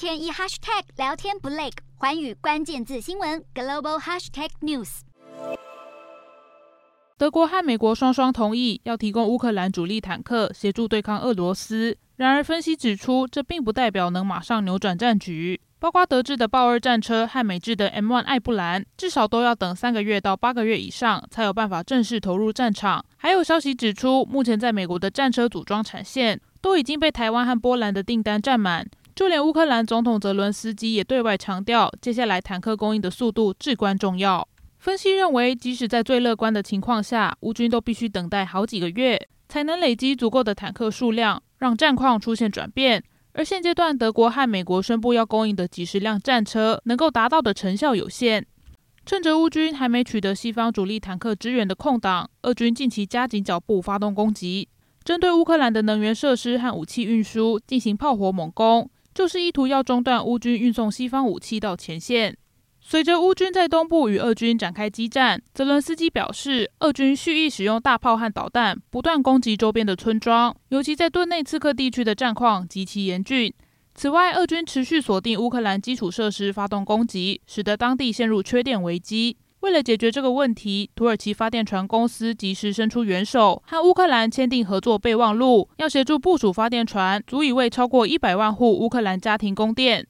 天一 hashtag 聊天不累，环宇关键字新闻 global hashtag news。德国和美国双双同意要提供乌克兰主力坦克协助对抗俄罗斯。然而，分析指出，这并不代表能马上扭转战局。包括德制的豹二战车和美制的 M1 艾布兰，至少都要等三个月到八个月以上，才有办法正式投入战场。还有消息指出，目前在美国的战车组装产线都已经被台湾和波兰的订单占满。就连乌克兰总统泽伦斯基也对外强调，接下来坦克供应的速度至关重要。分析认为，即使在最乐观的情况下，乌军都必须等待好几个月，才能累积足够的坦克数量，让战况出现转变。而现阶段，德国和美国宣布要供应的几十辆战车，能够达到的成效有限。趁着乌军还没取得西方主力坦克支援的空档，俄军近期加紧脚步发动攻击，针对乌克兰的能源设施和武器运输进行炮火猛攻，就是意图要中断乌军运送西方武器到前线。随着乌军在东部与俄军展开激战，泽伦斯基表示，俄军蓄意使用大炮和导弹，不断攻击周边的村庄，尤其在顿内茨克地区的战况极其严峻。此外，俄军持续锁定乌克兰基础设施发动攻击，使得当地陷入缺电危机。为了解决这个问题，土耳其发电船公司及时伸出援手，和乌克兰签订合作备忘录，要协助部署发电船，足以为超过一百万户乌克兰家庭供电。